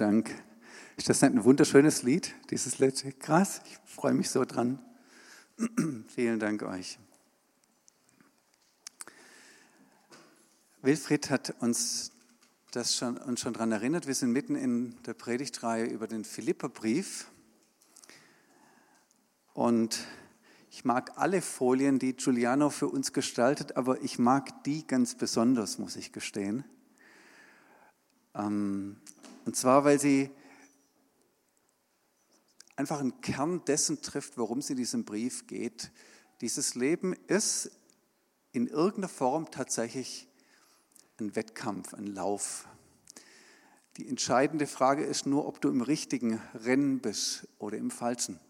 Dank. Ist das nicht ein wunderschönes Lied, dieses letzte? Krass, ich freue mich so dran. Vielen Dank euch. Wilfried hat uns das schon, uns schon daran erinnert. Wir sind mitten in der Predigtreihe über den Philipperbrief. Und ich mag alle Folien, die Giuliano für uns gestaltet, aber ich mag die ganz besonders, muss ich gestehen. Ähm, und zwar, weil sie einfach einen Kern dessen trifft, worum es in diesem Brief geht. Dieses Leben ist in irgendeiner Form tatsächlich ein Wettkampf, ein Lauf. Die entscheidende Frage ist nur, ob du im richtigen Rennen bist oder im falschen.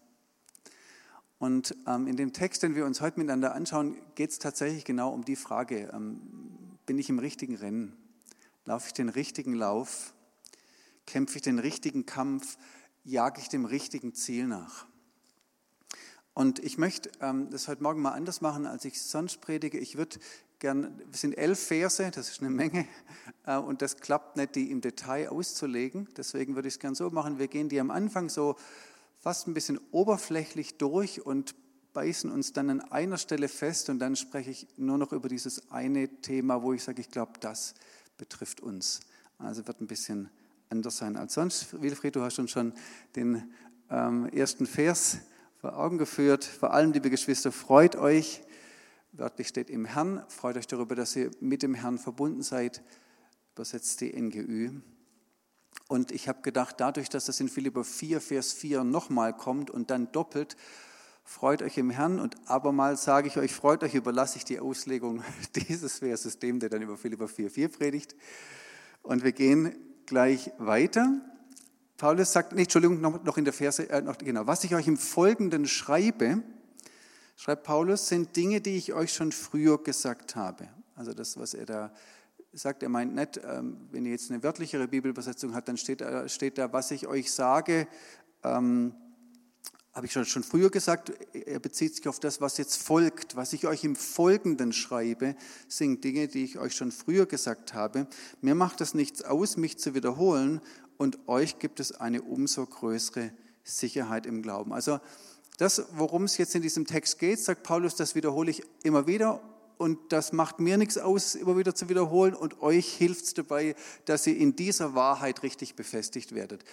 Und ähm, in dem Text, den wir uns heute miteinander anschauen, geht es tatsächlich genau um die Frage, ähm, bin ich im richtigen Rennen? Laufe ich den richtigen Lauf? Kämpfe ich den richtigen Kampf? Jage ich dem richtigen Ziel nach? Und ich möchte ähm, das heute Morgen mal anders machen, als ich sonst predige. Ich würde gern, es sind elf Verse, das ist eine Menge, äh, und das klappt nicht, die im Detail auszulegen. Deswegen würde ich es gern so machen. Wir gehen die am Anfang so fast ein bisschen oberflächlich durch und beißen uns dann an einer Stelle fest und dann spreche ich nur noch über dieses eine Thema, wo ich sage, ich glaube, das betrifft uns. Also wird ein bisschen anders sein als sonst. Wilfried, du hast uns schon den ähm, ersten Vers vor Augen geführt. Vor allem, liebe Geschwister, freut euch, wörtlich steht im Herrn, freut euch darüber, dass ihr mit dem Herrn verbunden seid, übersetzt die NGÜ. Und ich habe gedacht, dadurch, dass das in Philipper 4, Vers 4 nochmal kommt und dann doppelt, freut euch im Herrn und abermals sage ich euch, freut euch, überlasse ich die Auslegung dieses Verses dem, der dann über Philipper 4, 4 predigt. Und wir gehen gleich weiter. Paulus sagt, nee, Entschuldigung, noch, noch in der Verse, äh, noch, genau, was ich euch im Folgenden schreibe, schreibt Paulus, sind Dinge, die ich euch schon früher gesagt habe. Also das, was er da sagt, er meint nicht, ähm, wenn ihr jetzt eine wörtlichere Bibelübersetzung habt, dann steht, steht da, was ich euch sage, ähm, habe ich schon, früher gesagt, er bezieht sich auf das, was jetzt folgt. Was ich euch im Folgenden schreibe, sind Dinge, die ich euch schon früher gesagt habe. Mir macht es nichts aus, mich zu wiederholen und euch gibt es eine umso größere Sicherheit im Glauben. Also das, worum es jetzt in diesem Text geht, sagt Paulus, das wiederhole ich immer wieder und das macht mir nichts aus, immer wieder zu wiederholen und euch hilft es dabei, dass ihr in dieser Wahrheit richtig befestigt werdet.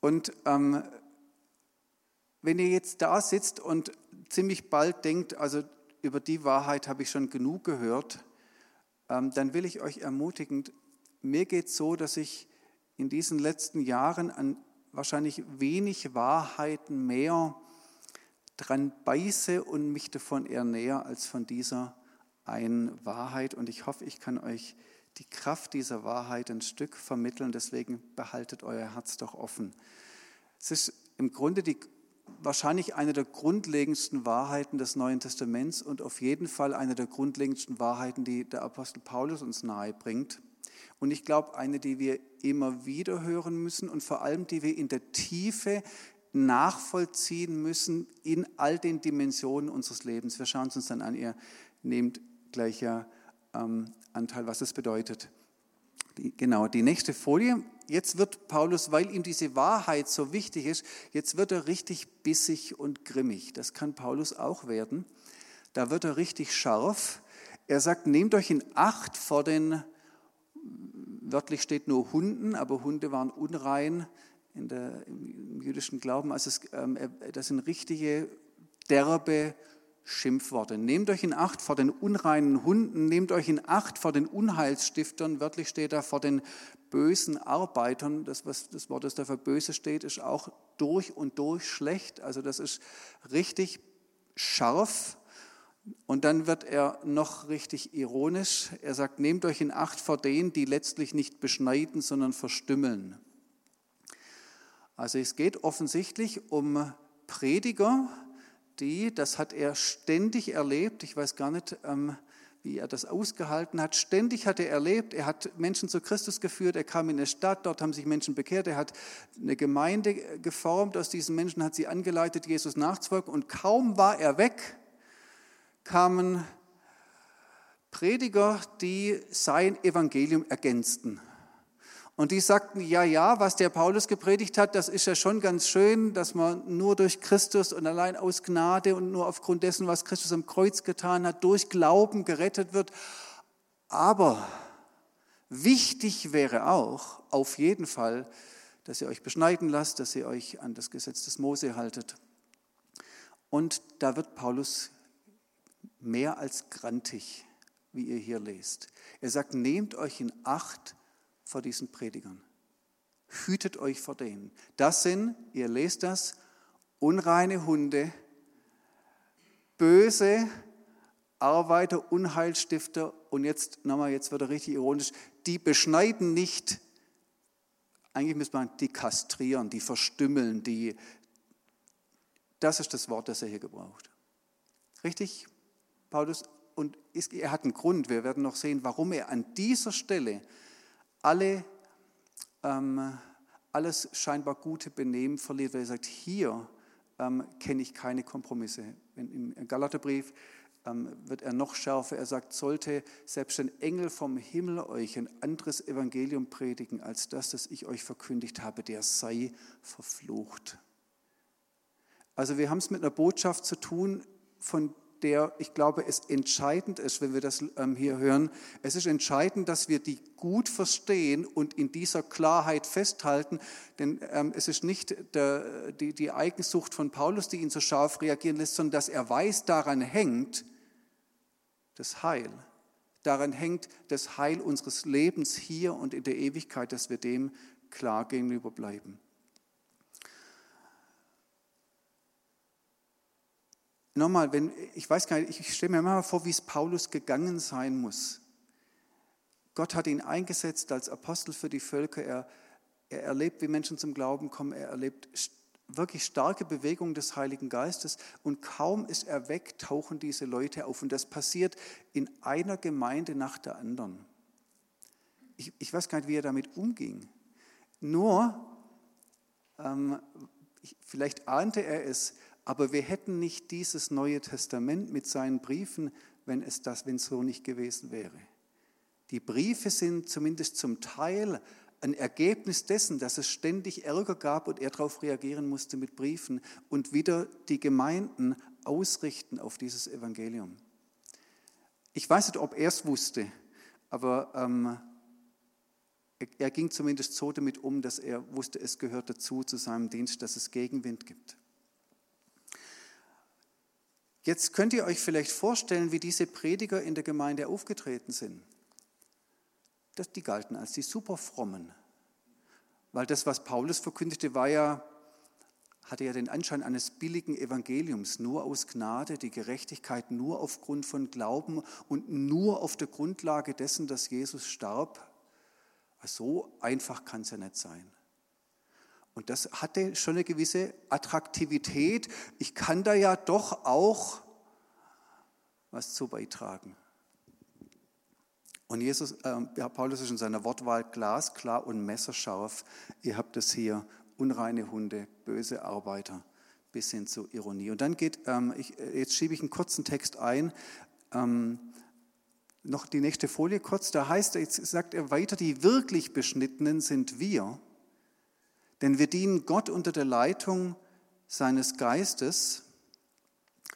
Und ähm, wenn ihr jetzt da sitzt und ziemlich bald denkt, also über die Wahrheit habe ich schon genug gehört, ähm, dann will ich euch ermutigen, mir geht es so, dass ich in diesen letzten Jahren an wahrscheinlich wenig Wahrheiten mehr dran beiße und mich davon eher näher als von dieser eine Wahrheit und ich hoffe, ich kann euch die Kraft dieser Wahrheit ein Stück vermitteln. Deswegen behaltet euer Herz doch offen. Es ist im Grunde die, wahrscheinlich eine der grundlegendsten Wahrheiten des Neuen Testaments und auf jeden Fall eine der grundlegendsten Wahrheiten, die der Apostel Paulus uns nahe bringt. Und ich glaube, eine, die wir immer wieder hören müssen und vor allem, die wir in der Tiefe nachvollziehen müssen in all den Dimensionen unseres Lebens. Wir schauen es uns dann an. Ihr nehmt gleicher ähm, Anteil, was es bedeutet. Die, genau, die nächste Folie. Jetzt wird Paulus, weil ihm diese Wahrheit so wichtig ist, jetzt wird er richtig bissig und grimmig. Das kann Paulus auch werden. Da wird er richtig scharf. Er sagt, nehmt euch in Acht vor den, wörtlich steht nur Hunden, aber Hunde waren unrein in der, im jüdischen Glauben. Also es, ähm, das sind richtige, derbe Schimpfworte. Nehmt euch in Acht vor den unreinen Hunden, nehmt euch in Acht vor den Unheilsstiftern, wörtlich steht da vor den bösen Arbeitern. Das, was das Wort, das da für böse steht, ist auch durch und durch schlecht. Also das ist richtig scharf. Und dann wird er noch richtig ironisch. Er sagt, nehmt euch in Acht vor denen, die letztlich nicht beschneiden, sondern verstümmeln. Also es geht offensichtlich um Prediger, die, das hat er ständig erlebt, ich weiß gar nicht, ähm, wie er das ausgehalten hat. Ständig hat er erlebt, er hat Menschen zu Christus geführt, er kam in eine Stadt, dort haben sich Menschen bekehrt, er hat eine Gemeinde geformt, aus diesen Menschen hat sie angeleitet, Jesus nachzufolgen und kaum war er weg, kamen Prediger, die sein Evangelium ergänzten. Und die sagten, ja, ja, was der Paulus gepredigt hat, das ist ja schon ganz schön, dass man nur durch Christus und allein aus Gnade und nur aufgrund dessen, was Christus am Kreuz getan hat, durch Glauben gerettet wird. Aber wichtig wäre auch auf jeden Fall, dass ihr euch beschneiden lasst, dass ihr euch an das Gesetz des Mose haltet. Und da wird Paulus mehr als grantig, wie ihr hier lest. Er sagt, nehmt euch in Acht, vor diesen Predigern. Hütet euch vor denen. Das sind, ihr lest das, unreine Hunde, böse Arbeiter, Unheilstifter und jetzt nochmal, jetzt wird er richtig ironisch, die beschneiden nicht, eigentlich müsste man die kastrieren, die verstümmeln, die, das ist das Wort, das er hier gebraucht. Richtig, Paulus? Und er hat einen Grund, wir werden noch sehen, warum er an dieser Stelle alle, ähm, alles scheinbar gute Benehmen verliert, weil er sagt, hier ähm, kenne ich keine Kompromisse. Im Galaterbrief ähm, wird er noch schärfer. Er sagt, sollte selbst ein Engel vom Himmel euch ein anderes Evangelium predigen als das, das ich euch verkündigt habe, der sei verflucht. Also wir haben es mit einer Botschaft zu tun, von der, ich glaube, es entscheidend ist, wenn wir das ähm, hier hören. Es ist entscheidend, dass wir die gut verstehen und in dieser Klarheit festhalten, denn ähm, es ist nicht die Eigensucht von Paulus, die ihn so scharf reagieren lässt, sondern dass er weiß, daran hängt das Heil. Daran hängt das Heil unseres Lebens hier und in der Ewigkeit, dass wir dem klar gegenüber bleiben. Nochmal, wenn, ich weiß gar nicht, ich stelle mir immer vor, wie es Paulus gegangen sein muss. Gott hat ihn eingesetzt als Apostel für die Völker. Er, er erlebt, wie Menschen zum Glauben kommen. Er erlebt wirklich starke Bewegung des Heiligen Geistes. Und kaum ist er weg, tauchen diese Leute auf. Und das passiert in einer Gemeinde nach der anderen. Ich, ich weiß gar nicht, wie er damit umging. Nur, ähm, vielleicht ahnte er es, aber wir hätten nicht dieses Neue Testament mit seinen Briefen, wenn es das, wenn es so nicht gewesen wäre. Die Briefe sind zumindest zum Teil ein Ergebnis dessen, dass es ständig Ärger gab und er darauf reagieren musste mit Briefen und wieder die Gemeinden ausrichten auf dieses Evangelium. Ich weiß nicht, ob er es wusste, aber ähm, er ging zumindest so damit um, dass er wusste, es gehört dazu zu seinem Dienst, dass es Gegenwind gibt. Jetzt könnt ihr euch vielleicht vorstellen, wie diese Prediger in der Gemeinde aufgetreten sind. Das, die galten als die Superfrommen. Weil das, was Paulus verkündigte, war ja, hatte ja den Anschein eines billigen Evangeliums, nur aus Gnade, die Gerechtigkeit nur aufgrund von Glauben und nur auf der Grundlage dessen, dass Jesus starb. So einfach kann es ja nicht sein. Und das hatte schon eine gewisse Attraktivität. Ich kann da ja doch auch was zu beitragen. Und Jesus, äh, Paulus ist in seiner Wortwahl glasklar und messerscharf. Ihr habt es hier, unreine Hunde, böse Arbeiter, bis hin zur Ironie. Und dann geht, ähm, ich, jetzt schiebe ich einen kurzen Text ein, ähm, noch die nächste Folie kurz, da heißt, jetzt sagt er weiter, die wirklich Beschnittenen sind wir, denn wir dienen Gott unter der Leitung seines Geistes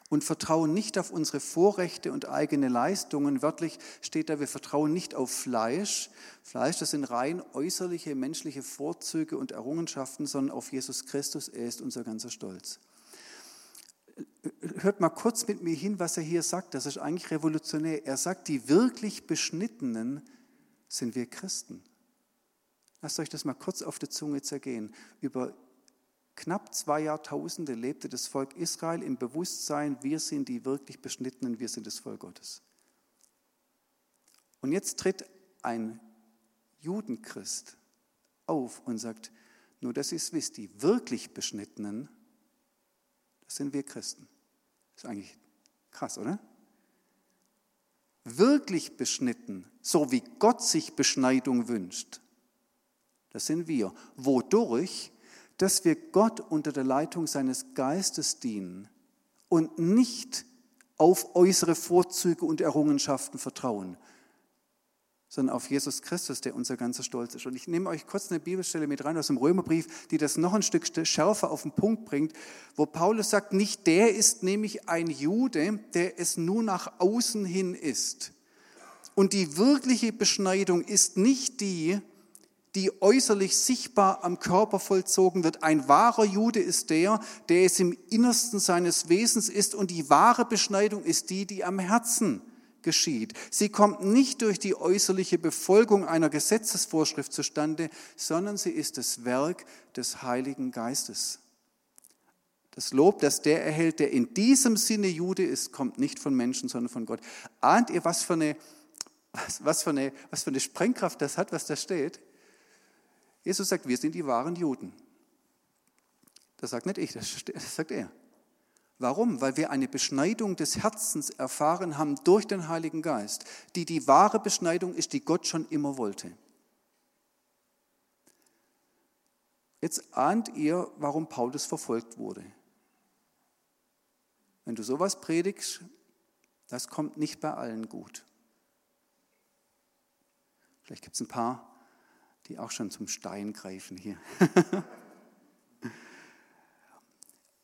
und vertrauen nicht auf unsere Vorrechte und eigene Leistungen. Wörtlich steht da, wir vertrauen nicht auf Fleisch. Fleisch, das sind rein äußerliche menschliche Vorzüge und Errungenschaften, sondern auf Jesus Christus. Er ist unser ganzer Stolz. Hört mal kurz mit mir hin, was er hier sagt. Das ist eigentlich revolutionär. Er sagt, die wirklich Beschnittenen sind wir Christen. Lasst euch das mal kurz auf der Zunge zergehen. Über knapp zwei Jahrtausende lebte das Volk Israel im Bewusstsein, wir sind die wirklich Beschnittenen, wir sind das Volk Gottes. Und jetzt tritt ein Judenchrist auf und sagt, nur dass ihr es wisst, die wirklich Beschnittenen, das sind wir Christen. Das ist eigentlich krass, oder? Wirklich beschnitten, so wie Gott sich Beschneidung wünscht, das sind wir. Wodurch? Dass wir Gott unter der Leitung seines Geistes dienen und nicht auf äußere Vorzüge und Errungenschaften vertrauen, sondern auf Jesus Christus, der unser ganzer Stolz ist. Und ich nehme euch kurz eine Bibelstelle mit rein aus dem Römerbrief, die das noch ein Stück schärfer auf den Punkt bringt, wo Paulus sagt, nicht der ist nämlich ein Jude, der es nur nach außen hin ist. Und die wirkliche Beschneidung ist nicht die, die äußerlich sichtbar am Körper vollzogen wird. Ein wahrer Jude ist der, der es im Innersten seines Wesens ist. Und die wahre Beschneidung ist die, die am Herzen geschieht. Sie kommt nicht durch die äußerliche Befolgung einer Gesetzesvorschrift zustande, sondern sie ist das Werk des Heiligen Geistes. Das Lob, das der erhält, der in diesem Sinne Jude ist, kommt nicht von Menschen, sondern von Gott. Ahnt ihr, was für eine, was, was für eine, was für eine Sprengkraft das hat, was da steht? Jesus sagt, wir sind die wahren Juden. Das sagt nicht ich, das, sagt er. Warum? Weil wir eine Beschneidung des Herzens erfahren haben durch den Heiligen Geist, die die wahre Beschneidung ist, die Gott schon immer wollte. Jetzt ahnt ihr, warum Paulus verfolgt wurde. Wenn du sowas predigst, das kommt nicht bei allen gut. Vielleicht gibt es ein paar, die auch schon zum Stein greifen hier.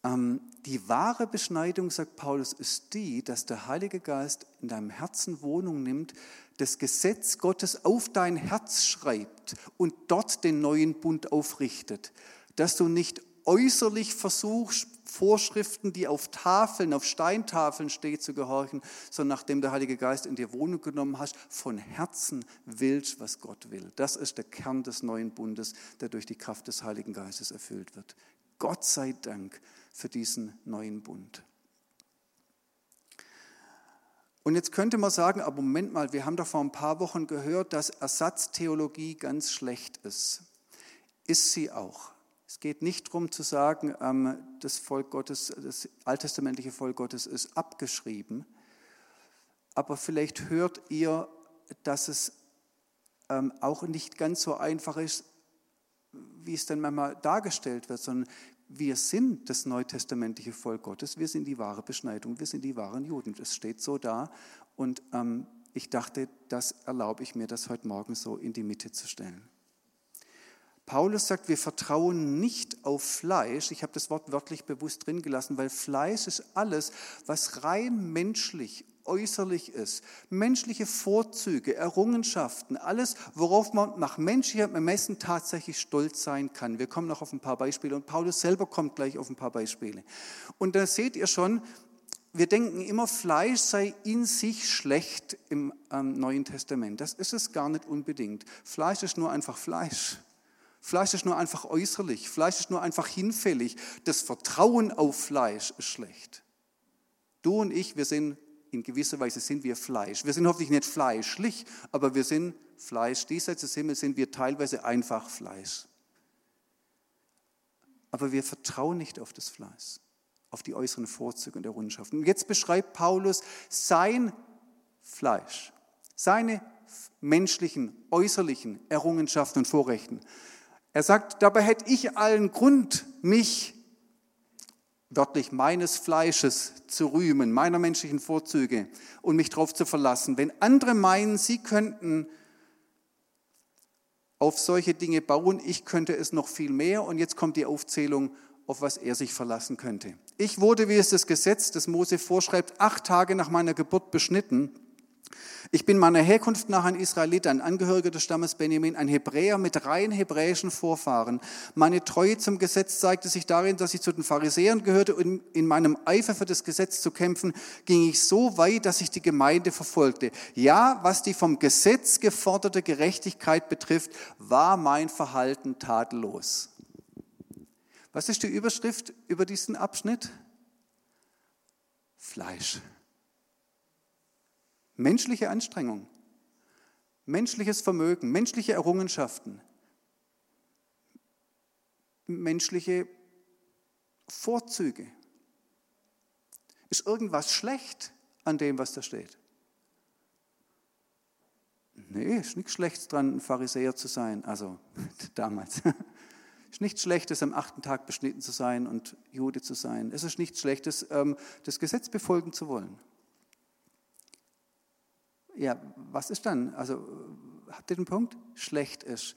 Ähm, die wahre Beschneidung, sagt Paulus, ist die, dass der Heilige Geist in deinem Herzen Wohnung nimmt, das Gesetz Gottes auf dein Herz schreibt und dort den neuen Bund aufrichtet. Dass du nicht äußerlich versuchst, Vorschriften, die auf Tafeln, auf Steintafeln stehen, zu gehorchen, sondern nachdem der Heilige Geist in dir Wohnung genommen hast, von Herzen willst, was Gott will. Das ist der Kern des neuen Bundes, der durch die Kraft des Heiligen Geistes erfüllt wird. Gott sei Dank für diesen neuen Bund. Und jetzt könnte man sagen, aber Moment mal, wir haben doch vor ein paar Wochen gehört, dass Ersatztheologie ganz schlecht ist. Ist sie auch. Es geht nicht darum zu sagen, ähm, das Volk Gottes, das alttestamentliche Volk Gottes ist abgeschrieben. Aber vielleicht hört ihr, dass es ähm, auch nicht ganz so einfach ist, wie es dann manchmal dargestellt wird, sondern wir sind das neutestamentliche Volk Gottes, wir sind die wahre Beschneidung, wir sind die wahren Juden. Es steht so da und ähm, ich dachte, das erlaube ich mir, das heute Morgen so in die Mitte zu stellen. Paulus sagt, wir vertrauen nicht auf Fleisch. Ich habe das Wort wörtlich bewusst drin gelassen, weil Fleisch ist alles, was rein menschlich äußerlich ist. Menschliche Vorzüge, Errungenschaften, alles, worauf man nach menschlichem Ermessen tatsächlich stolz sein kann. Wir kommen noch auf ein paar Beispiele und Paulus selber kommt gleich auf ein paar Beispiele. Und da seht ihr schon, wir denken immer, Fleisch sei in sich schlecht im ähm, Neuen Testament. Das ist es gar nicht unbedingt. Fleisch ist nur einfach Fleisch. Fleisch ist nur einfach äußerlich. Fleisch ist nur einfach hinfällig. Das Vertrauen auf Fleisch ist schlecht. Du und ich, wir sind in gewisser Weise sind wir Fleisch. Wir sind hoffentlich nicht fleischlich, aber wir sind Fleisch. Diesseits des Himmels sind wir teilweise einfach Fleisch. Aber wir vertrauen nicht auf das Fleisch, auf die äußeren Vorzüge und Errungenschaften. Und jetzt beschreibt Paulus sein Fleisch, seine menschlichen, äußerlichen Errungenschaften und Vorrechten. Er sagt, dabei hätte ich allen Grund, mich wörtlich meines Fleisches zu rühmen, meiner menschlichen Vorzüge und mich darauf zu verlassen. Wenn andere meinen, sie könnten auf solche Dinge bauen, ich könnte es noch viel mehr und jetzt kommt die Aufzählung, auf was er sich verlassen könnte. Ich wurde, wie es das Gesetz des Mose vorschreibt, acht Tage nach meiner Geburt beschnitten ich bin meiner Herkunft nach ein Israelit, ein Angehöriger des Stammes Benjamin, ein Hebräer mit rein hebräischen Vorfahren. Meine Treue zum Gesetz zeigte sich darin, dass ich zu den Pharisäern gehörte und in meinem Eifer für das Gesetz zu kämpfen, ging ich so weit, dass ich die Gemeinde verfolgte. Ja, was die vom Gesetz geforderte Gerechtigkeit betrifft, war mein Verhalten tadellos. Was ist die Überschrift über diesen Abschnitt? Fleisch. Menschliche Anstrengung, menschliches Vermögen, menschliche Errungenschaften, menschliche Vorzüge. Ist irgendwas schlecht an dem, was da steht? Nee, ist nichts Schlechtes dran, ein Pharisäer zu sein, also damals. Es ist nichts Schlechtes, am achten Tag beschnitten zu sein und Jude zu sein. Es ist nichts Schlechtes, ähm, das Gesetz befolgen zu wollen ja, was ist dann? Also habt ihr den Punkt? Schlecht ist,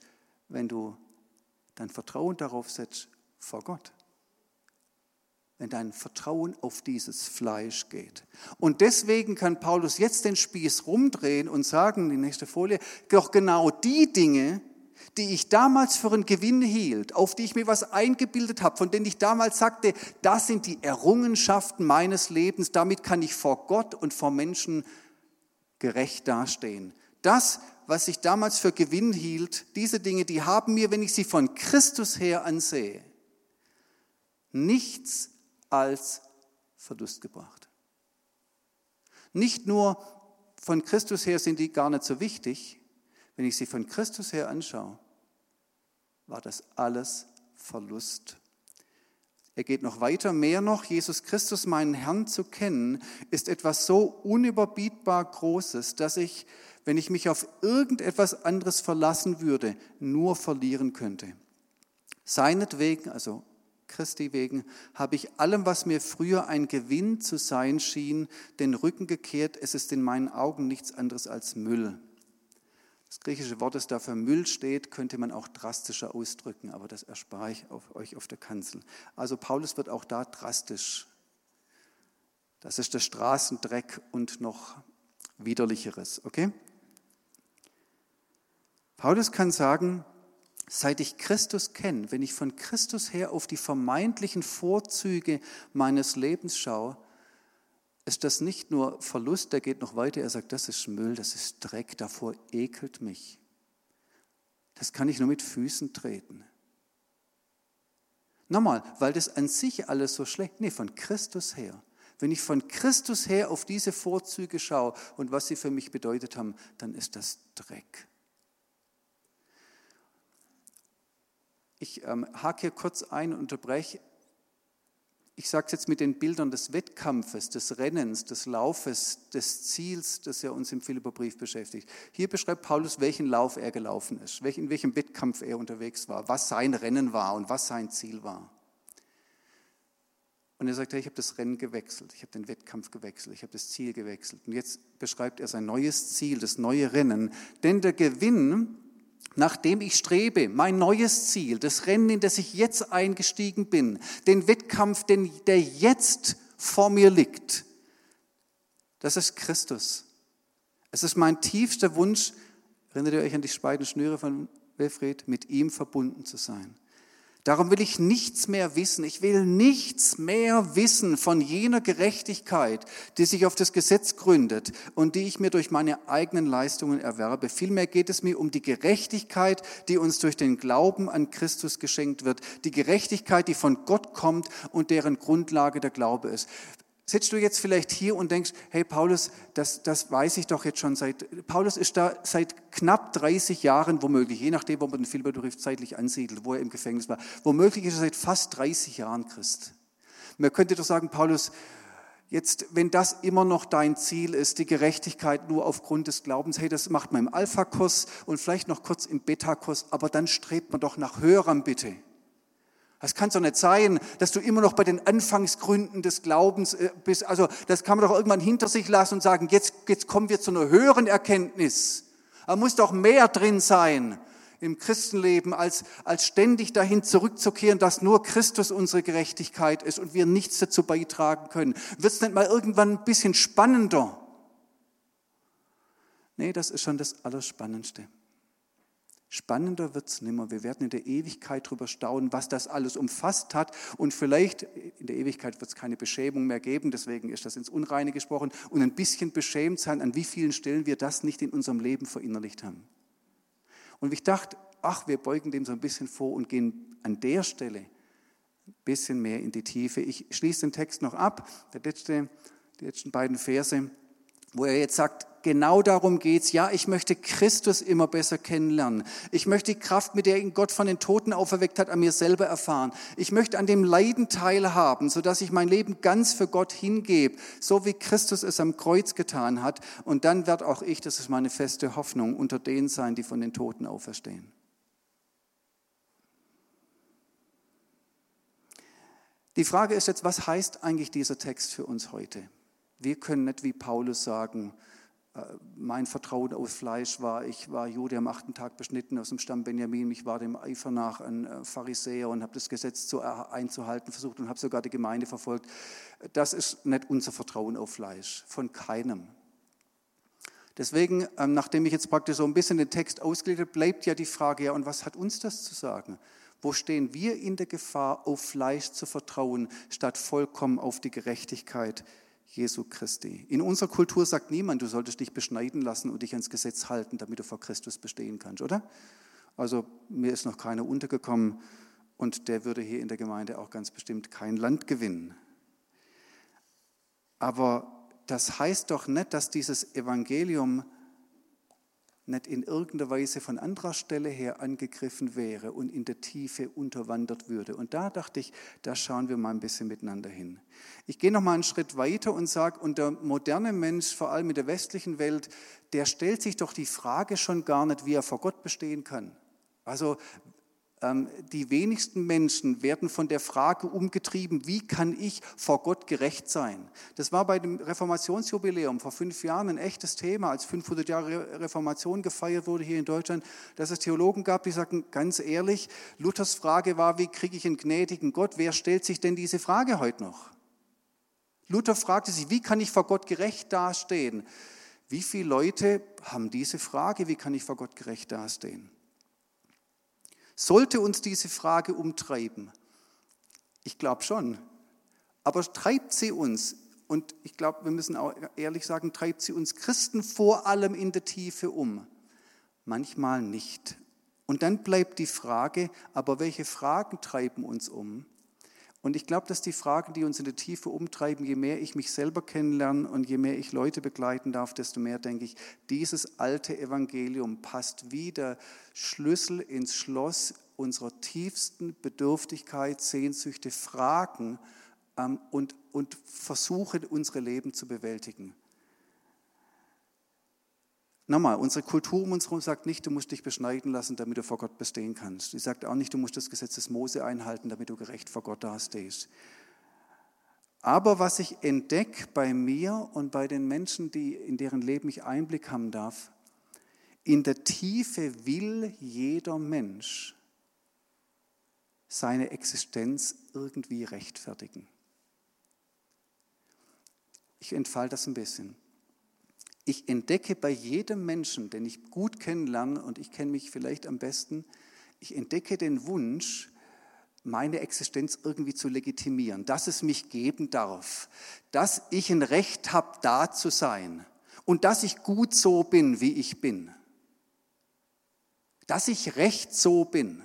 wenn du dein Vertrauen darauf setzt vor Gott. Wenn dein Vertrauen auf dieses Fleisch geht. Und deswegen kann Paulus jetzt den Spieß rumdrehen und sagen, die nächste Folie, doch genau die Dinge, die ich damals für einen Gewinn hielt, auf die ich mir was eingebildet habe, von denen ich damals sagte, das sind die Errungenschaften meines Lebens, damit kann ich vor Gott und vor Menschen gerecht dastehen. Das, was ich damals für Gewinn hielt, diese Dinge, die haben mir, wenn ich sie von Christus her ansehe, nichts als Verlust gebracht. Nicht nur von Christus her sind die gar nicht so wichtig, wenn ich sie von Christus her anschaue, war das alles Verlust. Er geht noch weiter, mehr noch, Jesus Christus, meinen Herrn zu kennen, ist etwas so unüberbietbar Großes, dass ich, wenn ich mich auf irgendetwas anderes verlassen würde, nur verlieren könnte. Seinetwegen, also Christi wegen, habe ich allem, was mir früher ein Gewinn zu sein schien, den Rücken gekehrt. Es ist in meinen Augen nichts anderes als Müll. Das griechische Wort, das da für Müll steht, könnte man auch drastischer ausdrücken, aber das erspare ich auf euch auf der Kanzel. Also Paulus wird auch da drastisch. Das ist der Straßendreck und noch widerlicheres, okay? Paulus kann sagen, seit ich Christus kenne, wenn ich von Christus her auf die vermeintlichen Vorzüge meines Lebens schaue, ist das nicht nur Verlust, der geht noch weiter, er sagt, das ist Müll, das ist Dreck, davor ekelt mich. Das kann ich nur mit Füßen treten. Nochmal, weil das an sich alles so schlecht, nee, von Christus her. Wenn ich von Christus her auf diese Vorzüge schaue und was sie für mich bedeutet haben, dann ist das Dreck. Ich ähm, hake hier kurz ein und unterbreche ich sage es jetzt mit den Bildern des Wettkampfes, des Rennens, des Laufes, des Ziels, das ja uns im Philipperbrief beschäftigt. Hier beschreibt Paulus, welchen Lauf er gelaufen ist, in welchem Wettkampf er unterwegs war, was sein Rennen war und was sein Ziel war. Und er sagt, hey, ich habe das Rennen gewechselt, ich habe den Wettkampf gewechselt, ich habe das Ziel gewechselt. Und jetzt beschreibt er sein neues Ziel, das neue Rennen. Denn der Gewinn nach dem ich strebe, mein neues Ziel, das Rennen, in das ich jetzt eingestiegen bin, den Wettkampf, den, der jetzt vor mir liegt, das ist Christus. Es ist mein tiefster Wunsch, erinnert ihr euch an die beiden Schnüre von Wilfried, mit ihm verbunden zu sein. Darum will ich nichts mehr wissen. Ich will nichts mehr wissen von jener Gerechtigkeit, die sich auf das Gesetz gründet und die ich mir durch meine eigenen Leistungen erwerbe. Vielmehr geht es mir um die Gerechtigkeit, die uns durch den Glauben an Christus geschenkt wird. Die Gerechtigkeit, die von Gott kommt und deren Grundlage der Glaube ist. Sitzt du jetzt vielleicht hier und denkst, hey Paulus, das, das weiß ich doch jetzt schon seit, Paulus ist da seit knapp 30 Jahren, womöglich, je nachdem, wo man den Philipperbrief zeitlich ansiedelt, wo er im Gefängnis war, womöglich ist er seit fast 30 Jahren Christ. Man könnte doch sagen, Paulus, jetzt, wenn das immer noch dein Ziel ist, die Gerechtigkeit nur aufgrund des Glaubens, hey, das macht man im Alpha-Kurs und vielleicht noch kurz im Beta-Kurs, aber dann strebt man doch nach höherem bitte. Das kann doch nicht sein, dass du immer noch bei den Anfangsgründen des Glaubens äh, bist. Also das kann man doch irgendwann hinter sich lassen und sagen, jetzt, jetzt kommen wir zu einer höheren Erkenntnis. Da muss doch mehr drin sein im Christenleben, als, als ständig dahin zurückzukehren, dass nur Christus unsere Gerechtigkeit ist und wir nichts dazu beitragen können. Wird es nicht mal irgendwann ein bisschen spannender? Nee, das ist schon das Allerspannendste. Spannender wird es nimmer. Wir werden in der Ewigkeit darüber staunen, was das alles umfasst hat. Und vielleicht in der Ewigkeit wird es keine Beschämung mehr geben, deswegen ist das ins Unreine gesprochen. Und ein bisschen beschämt sein, an wie vielen Stellen wir das nicht in unserem Leben verinnerlicht haben. Und ich dachte, ach, wir beugen dem so ein bisschen vor und gehen an der Stelle ein bisschen mehr in die Tiefe. Ich schließe den Text noch ab, der letzte, die letzten beiden Verse, wo er jetzt sagt, Genau darum geht's. Ja, ich möchte Christus immer besser kennenlernen. Ich möchte die Kraft, mit der ihn Gott von den Toten auferweckt hat, an mir selber erfahren. Ich möchte an dem Leiden teilhaben, sodass ich mein Leben ganz für Gott hingebe, so wie Christus es am Kreuz getan hat. Und dann wird auch ich, das ist meine feste Hoffnung, unter denen sein, die von den Toten auferstehen. Die Frage ist jetzt, was heißt eigentlich dieser Text für uns heute? Wir können nicht wie Paulus sagen, mein Vertrauen auf Fleisch war, ich war Jude am achten Tag beschnitten aus dem Stamm Benjamin, ich war dem Eifer nach ein äh, Pharisäer und habe das Gesetz zu, einzuhalten versucht und habe sogar die Gemeinde verfolgt. Das ist nicht unser Vertrauen auf Fleisch, von keinem. Deswegen, ähm, nachdem ich jetzt praktisch so ein bisschen den Text ausgelegt bleibt ja die Frage, ja, und was hat uns das zu sagen? Wo stehen wir in der Gefahr, auf Fleisch zu vertrauen, statt vollkommen auf die Gerechtigkeit Jesu Christi? In unserer Kultur sagt niemand, du solltest dich beschneiden lassen und dich ans Gesetz halten, damit du vor Christus bestehen kannst, oder? Also mir ist noch keiner untergekommen und der würde hier in der Gemeinde auch ganz bestimmt kein Land gewinnen. Aber das heißt doch nicht, dass dieses Evangelium nicht in irgendeiner Weise von anderer Stelle her angegriffen wäre und in der Tiefe unterwandert würde. Und da dachte ich, da schauen wir mal ein bisschen miteinander hin. Ich gehe noch mal einen Schritt weiter und sage, und der moderne Mensch, vor allem in der westlichen Welt, der stellt sich doch die Frage schon gar nicht, wie er vor Gott bestehen kann. Also die wenigsten Menschen werden von der Frage umgetrieben, wie kann ich vor Gott gerecht sein? Das war bei dem Reformationsjubiläum vor fünf Jahren ein echtes Thema, als 500 Jahre Reformation gefeiert wurde hier in Deutschland, dass es Theologen gab, die sagten, ganz ehrlich, Luthers Frage war, wie kriege ich einen gnädigen Gott? Wer stellt sich denn diese Frage heute noch? Luther fragte sich, wie kann ich vor Gott gerecht dastehen? Wie viele Leute haben diese Frage, wie kann ich vor Gott gerecht dastehen? Sollte uns diese Frage umtreiben? Ich glaube schon. Aber treibt sie uns, und ich glaube, wir müssen auch ehrlich sagen, treibt sie uns Christen vor allem in der Tiefe um? Manchmal nicht. Und dann bleibt die Frage, aber welche Fragen treiben uns um? Und ich glaube, dass die Fragen, die uns in der Tiefe umtreiben, je mehr ich mich selber kennenlerne und je mehr ich Leute begleiten darf, desto mehr denke ich, dieses alte Evangelium passt wie der Schlüssel ins Schloss unserer tiefsten Bedürftigkeit, Sehnsüchte, Fragen ähm, und, und versuchen, unsere Leben zu bewältigen. Nochmal, unsere Kultur um uns herum sagt nicht, du musst dich beschneiden lassen, damit du vor Gott bestehen kannst. Sie sagt auch nicht, du musst das Gesetz des Mose einhalten, damit du gerecht vor Gott dastehst. Aber was ich entdecke bei mir und bei den Menschen, die, in deren Leben ich Einblick haben darf, in der Tiefe will jeder Mensch seine Existenz irgendwie rechtfertigen. Ich entfalte das ein bisschen ich entdecke bei jedem Menschen, den ich gut kennenlerne, und ich kenne mich vielleicht am besten, ich entdecke den Wunsch, meine Existenz irgendwie zu legitimieren, dass es mich geben darf, dass ich ein Recht habe, da zu sein und dass ich gut so bin, wie ich bin, dass ich recht so bin,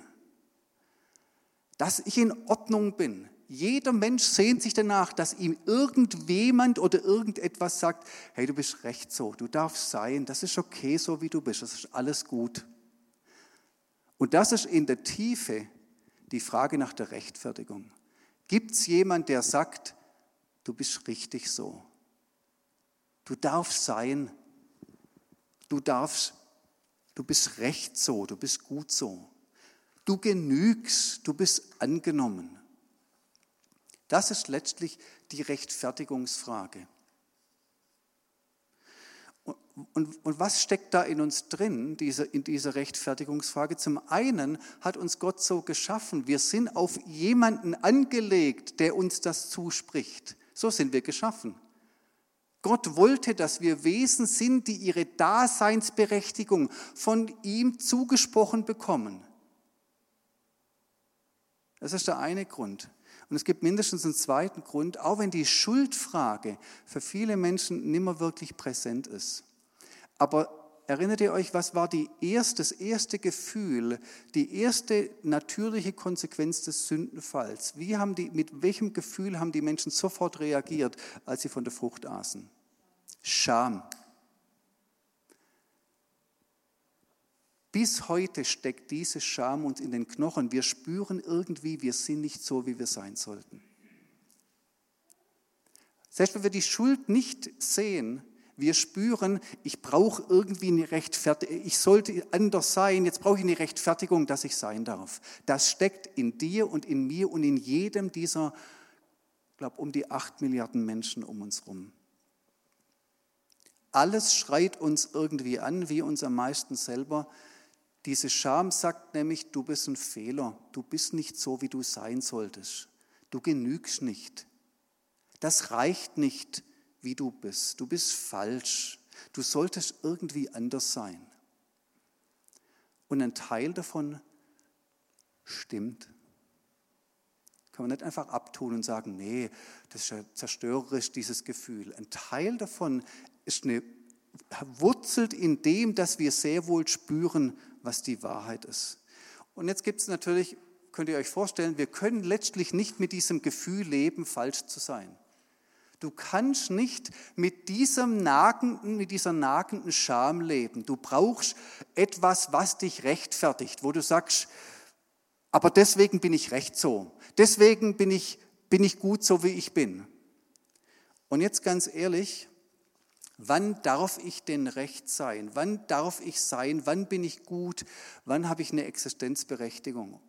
dass ich in Ordnung bin, jeder Mensch sehnt sich danach, dass ihm irgendjemand oder irgendetwas sagt, hey, du bist recht so, du darfst sein, das ist okay so, wie du bist, das ist alles gut. Und das ist in der Tiefe die Frage nach der Rechtfertigung. Gibt es jemand, der sagt, du bist richtig so? Du darfst sein, du darfst, du bist recht so, du bist gut so. Du genügst, du bist angenommen. Das ist letztlich die Rechtfertigungsfrage. Und, und, und, was steckt da in uns drin, diese, in dieser Rechtfertigungsfrage? Zum einen hat uns Gott so geschaffen, wir sind auf jemanden angelegt, der uns das zuspricht. So sind wir geschaffen. Gott wollte, dass wir Wesen sind, die ihre Daseinsberechtigung von ihm zugesprochen bekommen. Das ist der eine Grund. Und es gibt mindestens einen zweiten Grund, auch wenn die Schuldfrage für viele Menschen nimmer wirklich präsent ist. Aber erinnert ihr euch, was war die erste, das erste Gefühl, die erste natürliche Konsequenz des Sündenfalls? Wie haben die, mit welchem Gefühl haben die Menschen sofort reagiert, als sie von der Frucht aßen? Scham. Bis heute steckt diese Scham uns in den Knochen. Wir spüren irgendwie, wir sind nicht so, wie wir sein sollten. Selbst wenn wir die Schuld nicht sehen, wir spüren, ich brauche irgendwie eine Rechtfertigung, ich sollte anders sein, jetzt brauche ich eine Rechtfertigung, dass ich sein darf. Das steckt in dir und in mir und in jedem dieser, ich glaube, um die acht Milliarden Menschen um uns herum. Alles schreit uns irgendwie an, wie uns am meisten selber. Diese Scham sagt nämlich, du bist ein Fehler, du bist nicht so, wie du sein solltest, du genügst nicht. Das reicht nicht, wie du bist, du bist falsch, du solltest irgendwie anders sein. Und ein Teil davon stimmt. Kann man nicht einfach abtun und sagen, nee, das ist ja zerstörerisch, dieses Gefühl. Ein Teil davon ist eine, wurzelt in dem, dass wir sehr wohl spüren, was die Wahrheit ist. Und jetzt gibt es natürlich, könnt ihr euch vorstellen, wir können letztlich nicht mit diesem Gefühl leben, falsch zu sein. Du kannst nicht mit diesem nagenden, mit dieser nagenden Scham leben. Du brauchst etwas, was dich rechtfertigt, wo du sagst, aber deswegen bin ich recht so. Deswegen bin ich, bin ich gut so, wie ich bin. Und jetzt ganz ehrlich, Wann darf ich denn recht sein? Wann darf ich sein? Wann bin ich gut? Wann habe ich eine Existenzberechtigung?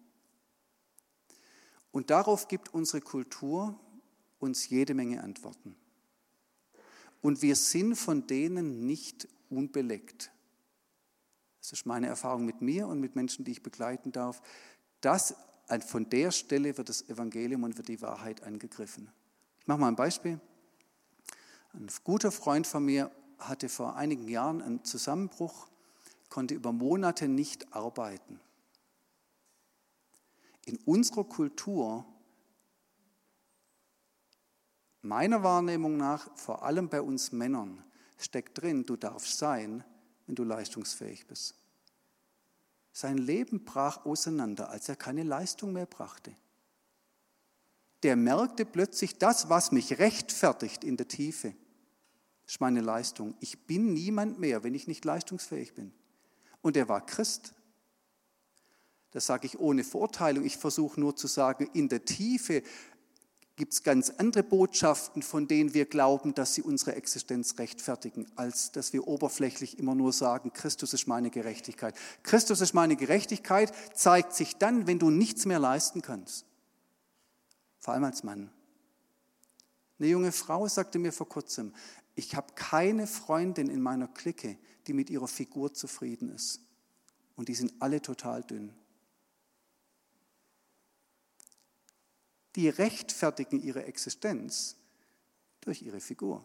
Und darauf gibt unsere Kultur uns jede Menge Antworten. Und wir sind von denen nicht unbeleckt. Das ist meine Erfahrung mit mir und mit Menschen, die ich begleiten darf. Das, von der Stelle wird das Evangelium und wird die Wahrheit angegriffen. Ich mache mal ein Beispiel. Ein guter Freund von mir hatte vor einigen Jahren einen Zusammenbruch, konnte über Monate nicht arbeiten. In unserer Kultur, meiner Wahrnehmung nach, vor allem bei uns Männern, steckt drin, du darfst sein, wenn du leistungsfähig bist. Sein Leben brach auseinander, als er keine Leistung mehr brachte der merkte plötzlich, das, was mich rechtfertigt in der Tiefe, ist meine Leistung. Ich bin niemand mehr, wenn ich nicht leistungsfähig bin. Und er war Christ. Das sage ich ohne Verurteilung. Ich versuche nur zu sagen, in der Tiefe gibt es ganz andere Botschaften, von denen wir glauben, dass sie unsere Existenz rechtfertigen, als dass wir oberflächlich immer nur sagen, Christus ist meine Gerechtigkeit. Christus ist meine Gerechtigkeit zeigt sich dann, wenn du nichts mehr leisten kannst vor allem als Mann. Eine junge Frau sagte mir vor kurzem, ich habe keine Freundin in meiner Clique, die mit ihrer Figur zufrieden ist. Und die sind alle total dünn. Die rechtfertigen ihre Existenz durch ihre Figur.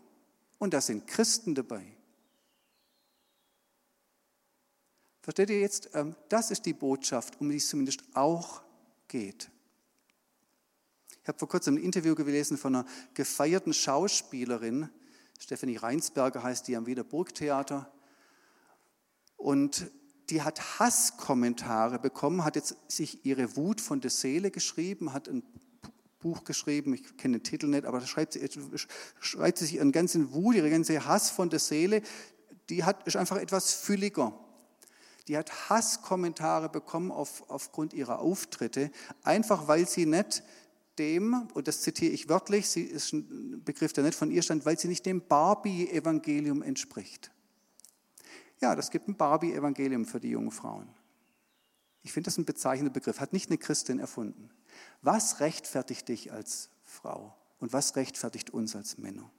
Und da sind Christen dabei. Versteht ihr jetzt? Ähm, das ist die Botschaft, um die es zumindest auch geht. Ich habe vor kurzem ein Interview gelesen von einer gefeierten Schauspielerin, Stephanie Reinsberger heißt die am Wiener Burgtheater. Und die hat Hasskommentare bekommen, hat jetzt sich ihre Wut von der Seele geschrieben, hat ein Buch geschrieben, ich kenne den Titel nicht, aber da schreibt sie, schreibt sie sich ihren ganzen Wut, ihre ganze Hass von der Seele, die hat, ist einfach etwas fülliger. Die hat Hasskommentare bekommen auf, aufgrund ihrer Auftritte, einfach weil sie nicht dem, und das zitiere ich wörtlich, sie ist ein Begriff, der nicht von ihr stand, weil sie nicht dem Barbie-Evangelium entspricht. Ja, das gibt ein Barbie-Evangelium für die jungen Frauen. Ich finde das ein bezeichnender Begriff, hat nicht eine Christin erfunden. Was rechtfertigt dich als Frau und was rechtfertigt uns als Männer?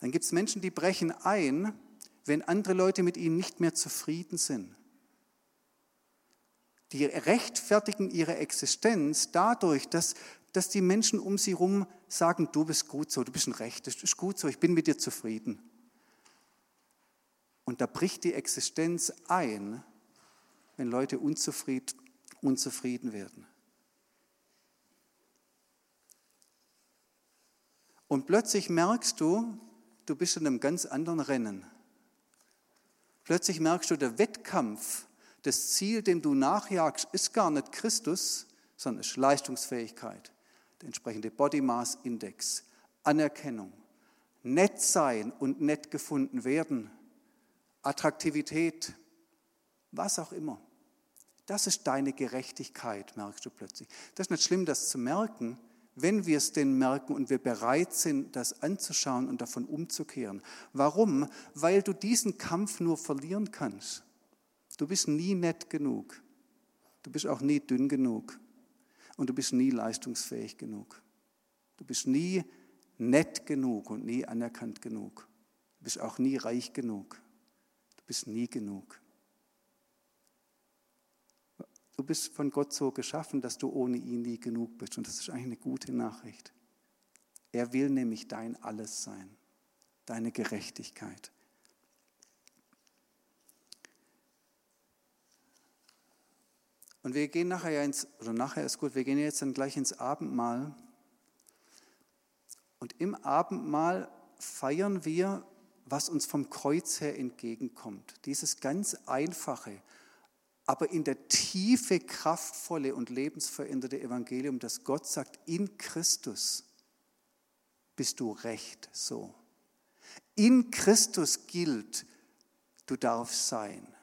Dann gibt es Menschen, die brechen ein, wenn andere Leute mit ihnen nicht mehr zufrieden sind. Die rechtfertigen ihre Existenz dadurch, dass, dass die Menschen um sie herum sagen, du bist gut so, du bist ein Recht, das ist gut so, ich bin mit dir zufrieden. Und da bricht die Existenz ein, wenn Leute unzufrieden, unzufrieden werden. Und plötzlich merkst du, du bist in einem ganz anderen Rennen. Plötzlich merkst du, der Wettkampf das Ziel, dem du nachjagst, ist gar nicht Christus, sondern ist Leistungsfähigkeit, der entsprechende Body Mass Index, Anerkennung, nett sein und nett gefunden werden, Attraktivität, was auch immer. Das ist deine Gerechtigkeit, merkst du plötzlich. Das ist nicht schlimm, das zu merken, wenn wir es denn merken und wir bereit sind, das anzuschauen und davon umzukehren. Warum? Weil du diesen Kampf nur verlieren kannst. Du bist nie nett genug. Du bist auch nie dünn genug. Und du bist nie leistungsfähig genug. Du bist nie nett genug und nie anerkannt genug. Du bist auch nie reich genug. Du bist nie genug. Du bist von Gott so geschaffen, dass du ohne ihn nie genug bist. Und das ist eigentlich eine gute Nachricht. Er will nämlich dein Alles sein, deine Gerechtigkeit. Und wir gehen nachher ja ins, oder nachher ist gut, wir gehen jetzt dann gleich ins Abendmahl. Und im Abendmahl feiern wir, was uns vom Kreuz her entgegenkommt. Dieses ganz einfache, aber in der Tiefe kraftvolle und lebensveränderte Evangelium, dass Gott sagt, in Christus bist du recht so. In Christus gilt, du darfst sein.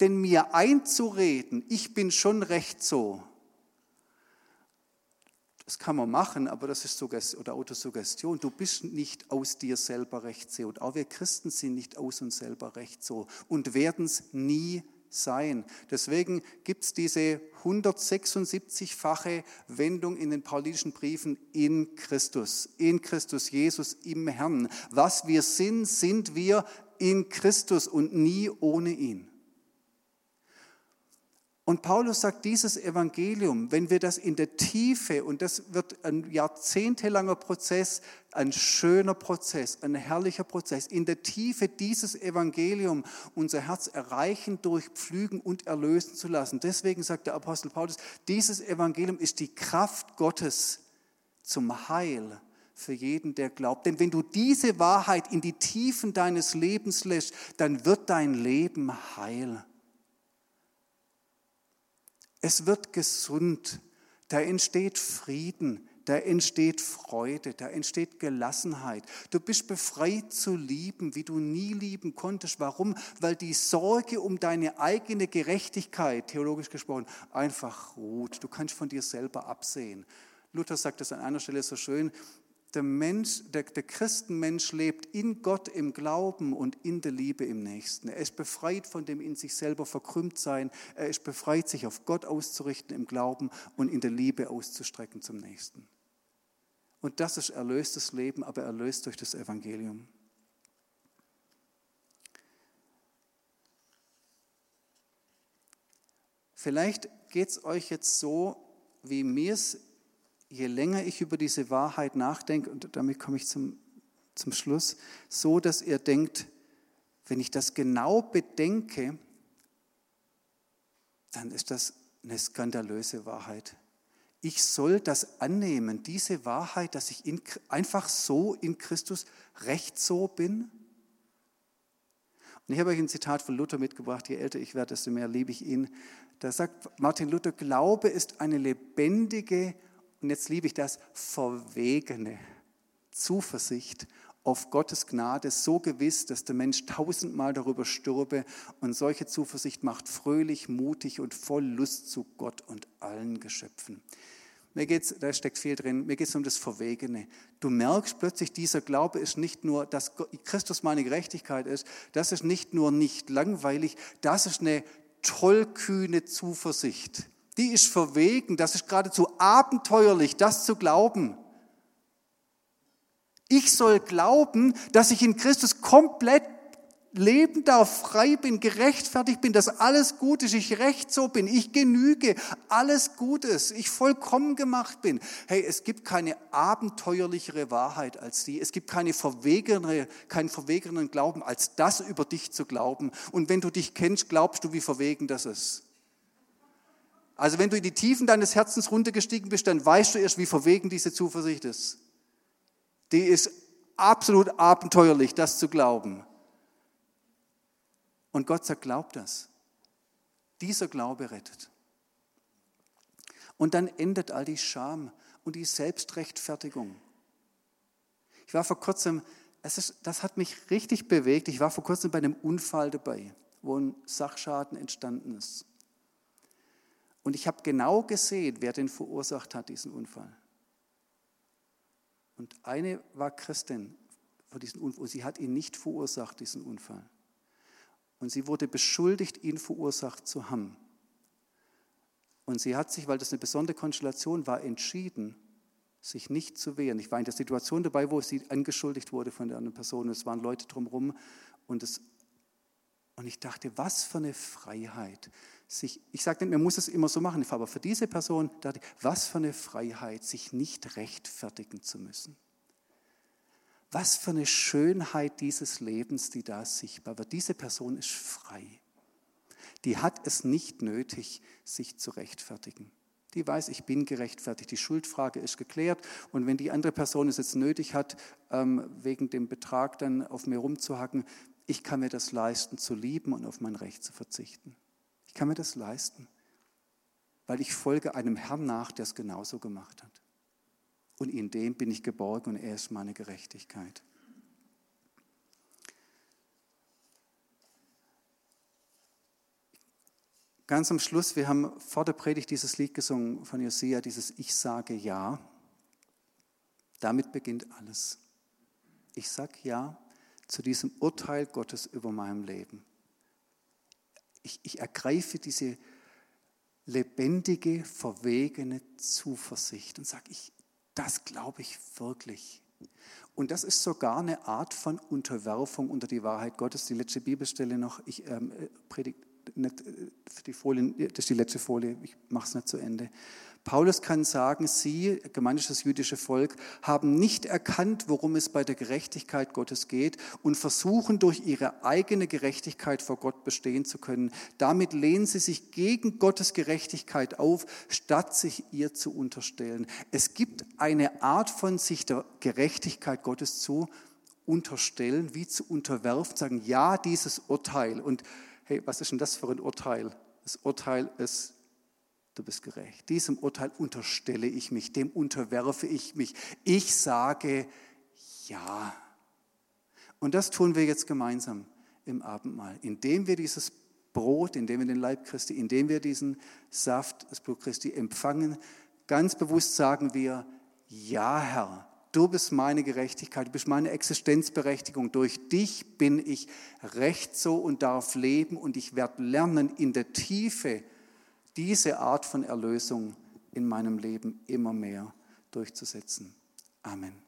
Denn mir einzureden, ich bin schon recht so, das kann man machen, aber das ist Suggest oder Autosuggestion. Du bist nicht aus dir selber recht so. Und auch wir Christen sind nicht aus uns selber recht so und werden es nie sein. Deswegen gibt es diese 176-fache Wendung in den paulinischen Briefen in Christus, in Christus Jesus, im Herrn. Was wir sind, sind wir in Christus und nie ohne ihn. Und Paulus sagt, dieses Evangelium, wenn wir das in der Tiefe, und das wird ein jahrzehntelanger Prozess, ein schöner Prozess, ein herrlicher Prozess, in der Tiefe dieses Evangelium unser Herz erreichen, durchpflügen und erlösen zu lassen. Deswegen sagt der Apostel Paulus, dieses Evangelium ist die Kraft Gottes zum Heil für jeden, der glaubt. Denn wenn du diese Wahrheit in die Tiefen deines Lebens lässt, dann wird dein Leben heil. Es wird gesund, da entsteht Frieden, da entsteht Freude, da entsteht Gelassenheit. Du bist befreit zu lieben, wie du nie lieben konntest. Warum? Weil die Sorge um deine eigene Gerechtigkeit, theologisch gesprochen, einfach ruht. Du kannst von dir selber absehen. Luther sagt das an einer Stelle so schön, der Mensch, der, der Christenmensch lebt in Gott im Glauben und in der Liebe im Nächsten. Er ist befreit von dem in sich selber verkrümmt sein. Er ist befreit, sich auf Gott auszurichten im Glauben und in der Liebe auszustrecken zum Nächsten. Und das ist erlöstes Leben, aber erlöst durch das Evangelium. Vielleicht geht es euch jetzt so, wie mir es je länger ich über diese Wahrheit nachdenke, und damit komme ich zum, zum Schluss, so dass ihr denkt, wenn ich das genau bedenke, dann ist das eine skandalöse Wahrheit. Ich soll das annehmen, diese Wahrheit, dass ich in, einfach so in Christus recht so bin. Und ich habe euch ein Zitat von Luther mitgebracht, je älter ich werde, desto mehr liebe ich ihn. Da sagt Martin Luther, Glaube ist eine lebendige und jetzt liebe ich das, verwegene Zuversicht auf Gottes Gnade so gewiss, dass der Mensch tausendmal darüber stürbe. Und solche Zuversicht macht fröhlich, mutig und voll Lust zu Gott und allen Geschöpfen. Mir geht's, da steckt viel drin, mir geht es um das Verwegene. Du merkst plötzlich, dieser Glaube ist nicht nur, dass Christus meine Gerechtigkeit ist, das ist nicht nur nicht langweilig, das ist eine tollkühne Zuversicht die ist verwegen, das ist geradezu abenteuerlich, das zu glauben. Ich soll glauben, dass ich in Christus komplett leben darf, frei bin, gerechtfertigt bin, dass alles gut ist, ich recht so bin, ich genüge, alles gut ist, ich vollkommen gemacht bin. Hey, es gibt keine abenteuerlichere Wahrheit als die. Es gibt keine verwegenere, keinen verwegeneren Glauben, als das über dich zu glauben. Und wenn du dich kennst, glaubst du, wie verwegen das ist. Also wenn du in die Tiefen deines Herzens runtergestiegen bist, dann weißt du erst, wie verwegen diese Zuversicht ist. Die ist absolut abenteuerlich, das zu glauben. Und Gott sagt, glaub das. Dieser Glaube rettet. Und dann endet all die Scham und die Selbstrechtfertigung. Ich war vor kurzem, ist, das hat mich richtig bewegt, ich war vor kurzem bei einem Unfall dabei, wo ein Sachschaden entstanden ist. Und ich habe genau gesehen, wer den verursacht hat, diesen Unfall. Und eine war Christin vor diesem Unfall. Sie hat ihn nicht verursacht, diesen Unfall. Und sie wurde beschuldigt, ihn verursacht zu haben. Und sie hat sich, weil das eine besondere Konstellation war, entschieden, sich nicht zu wehren. Ich war in der Situation dabei, wo sie angeschuldigt wurde von der anderen Person. Es waren Leute drumherum und, es, und ich dachte, was für eine Freiheit. Sich, ich sage nicht, man muss es immer so machen, aber für diese Person was für eine Freiheit, sich nicht rechtfertigen zu müssen. Was für eine Schönheit dieses Lebens, die da sichtbar wird. Diese Person ist frei. Die hat es nicht nötig, sich zu rechtfertigen. Die weiß, ich bin gerechtfertigt. Die Schuldfrage ist geklärt. Und wenn die andere Person es jetzt nötig hat, ähm, wegen dem Betrag dann auf mir rumzuhacken, ich kann mir das leisten, zu lieben und auf mein Recht zu verzichten. Kann mir das leisten, weil ich folge einem Herrn nach, der es genauso gemacht hat. Und in dem bin ich geborgen und er ist meine Gerechtigkeit. Ganz am Schluss, wir haben vor der Predigt dieses Lied gesungen von Josia, dieses Ich sage Ja. Damit beginnt alles. Ich sage Ja zu diesem Urteil Gottes über meinem Leben. Ich, ich ergreife diese lebendige, verwegene Zuversicht und sage, ich, das glaube ich wirklich. Und das ist sogar eine Art von Unterwerfung unter die Wahrheit Gottes. Die letzte Bibelstelle noch, ich ähm, äh, predige nicht äh, die Folie, das ist die letzte Folie, ich mache es nicht zu Ende. Paulus kann sagen, sie, gemeint jüdische Volk, haben nicht erkannt, worum es bei der Gerechtigkeit Gottes geht und versuchen durch ihre eigene Gerechtigkeit vor Gott bestehen zu können. Damit lehnen sie sich gegen Gottes Gerechtigkeit auf, statt sich ihr zu unterstellen. Es gibt eine Art von sich der Gerechtigkeit Gottes zu unterstellen, wie zu unterwerfen, sagen, ja, dieses Urteil. Und hey, was ist denn das für ein Urteil? Das Urteil ist, du bist gerecht. Diesem Urteil unterstelle ich mich, dem unterwerfe ich mich. Ich sage ja. Und das tun wir jetzt gemeinsam im Abendmahl, indem wir dieses Brot, indem wir den Leib Christi, indem wir diesen Saft, das Blut Christi empfangen, ganz bewusst sagen wir, ja Herr, Du bist meine Gerechtigkeit, du bist meine Existenzberechtigung. Durch dich bin ich recht so und darf leben und ich werde lernen, in der Tiefe diese Art von Erlösung in meinem Leben immer mehr durchzusetzen. Amen.